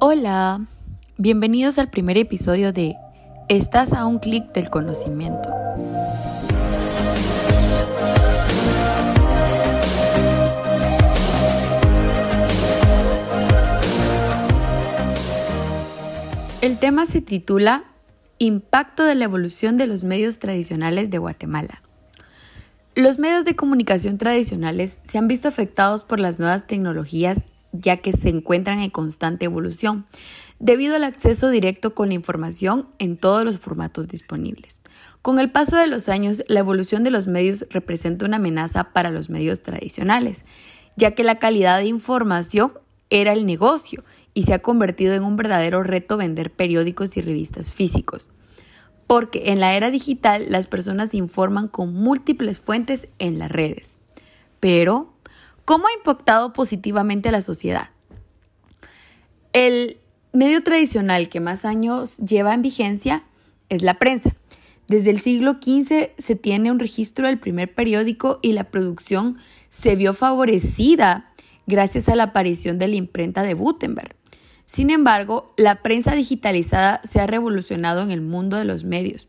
Hola, bienvenidos al primer episodio de Estás a un clic del conocimiento. El tema se titula Impacto de la evolución de los medios tradicionales de Guatemala. Los medios de comunicación tradicionales se han visto afectados por las nuevas tecnologías ya que se encuentran en constante evolución, debido al acceso directo con la información en todos los formatos disponibles. Con el paso de los años, la evolución de los medios representa una amenaza para los medios tradicionales, ya que la calidad de información era el negocio y se ha convertido en un verdadero reto vender periódicos y revistas físicos porque en la era digital las personas se informan con múltiples fuentes en las redes. Pero, ¿cómo ha impactado positivamente a la sociedad? El medio tradicional que más años lleva en vigencia es la prensa. Desde el siglo XV se tiene un registro del primer periódico y la producción se vio favorecida gracias a la aparición de la imprenta de Gutenberg. Sin embargo, la prensa digitalizada se ha revolucionado en el mundo de los medios.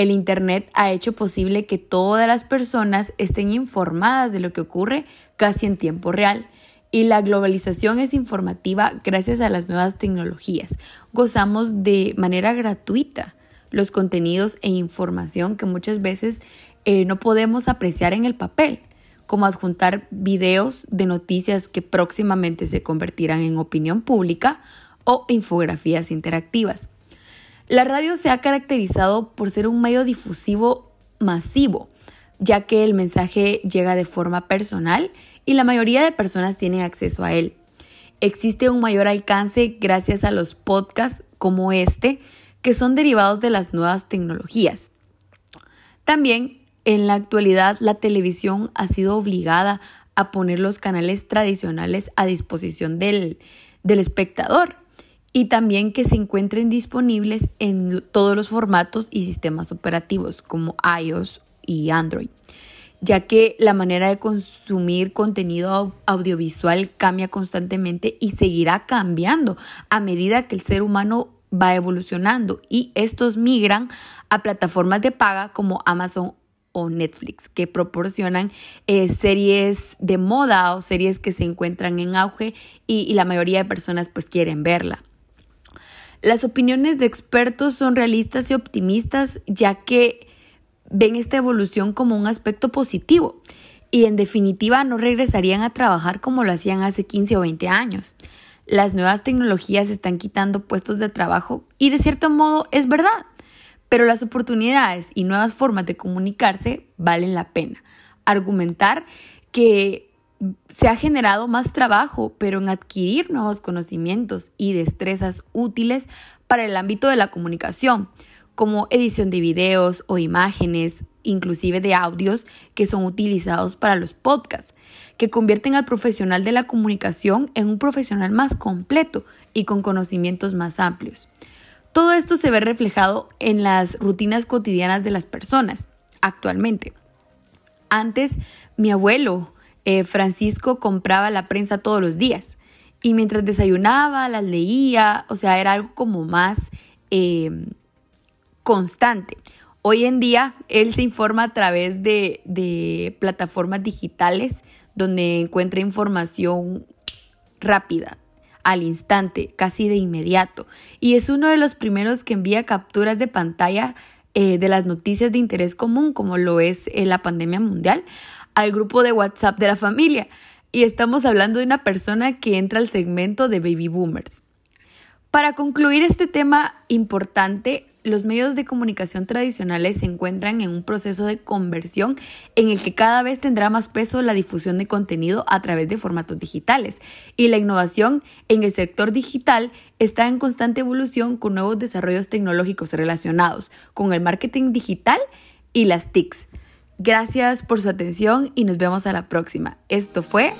El Internet ha hecho posible que todas las personas estén informadas de lo que ocurre casi en tiempo real. Y la globalización es informativa gracias a las nuevas tecnologías. Gozamos de manera gratuita los contenidos e información que muchas veces eh, no podemos apreciar en el papel como adjuntar videos de noticias que próximamente se convertirán en opinión pública o infografías interactivas. La radio se ha caracterizado por ser un medio difusivo masivo, ya que el mensaje llega de forma personal y la mayoría de personas tienen acceso a él. Existe un mayor alcance gracias a los podcasts como este, que son derivados de las nuevas tecnologías. También en la actualidad, la televisión ha sido obligada a poner los canales tradicionales a disposición del, espectador y también que se encuentren disponibles en todos los formatos y sistemas operativos como iOS y Android, ya que la manera de consumir contenido audiovisual cambia constantemente y seguirá cambiando a medida que el ser humano va evolucionando y estos migran a plataformas de paga como Amazon o Netflix, que proporcionan eh, series de moda o series que se encuentran en auge y, y la mayoría de personas pues quieren verla. Las opiniones de expertos son realistas y optimistas ya que ven esta evolución como un aspecto positivo y en definitiva no regresarían a trabajar como lo hacían hace 15 o 20 años. Las nuevas tecnologías están quitando puestos de trabajo y de cierto modo es verdad pero las oportunidades y nuevas formas de comunicarse valen la pena. Argumentar que se ha generado más trabajo, pero en adquirir nuevos conocimientos y destrezas útiles para el ámbito de la comunicación, como edición de videos o imágenes, inclusive de audios que son utilizados para los podcasts, que convierten al profesional de la comunicación en un profesional más completo y con conocimientos más amplios. Todo esto se ve reflejado en las rutinas cotidianas de las personas actualmente. Antes, mi abuelo eh, Francisco compraba la prensa todos los días y mientras desayunaba, las leía, o sea, era algo como más em, constante. Hoy en día, él se informa a través de, plataformas digitales donde encuentra información rápida, al instante, casi de inmediato, y es uno de los primeros que envía capturas de pantalla eh, de las noticias de interés común, como lo es eh, la pandemia mundial, al grupo de WhatsApp de la familia. Y estamos hablando de una persona que entra al segmento de baby boomers. Para concluir este tema importante, los medios de comunicación tradicionales se encuentran en un proceso de conversión en el que cada vez tendrá más peso la difusión de contenido a través de formatos digitales y la innovación en el sector digital está en constante evolución con nuevos desarrollos tecnológicos relacionados con el marketing digital y las TICs. Gracias por su atención y nos vemos a la próxima. Esto fue...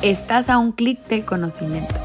Estás a un clic del conocimiento.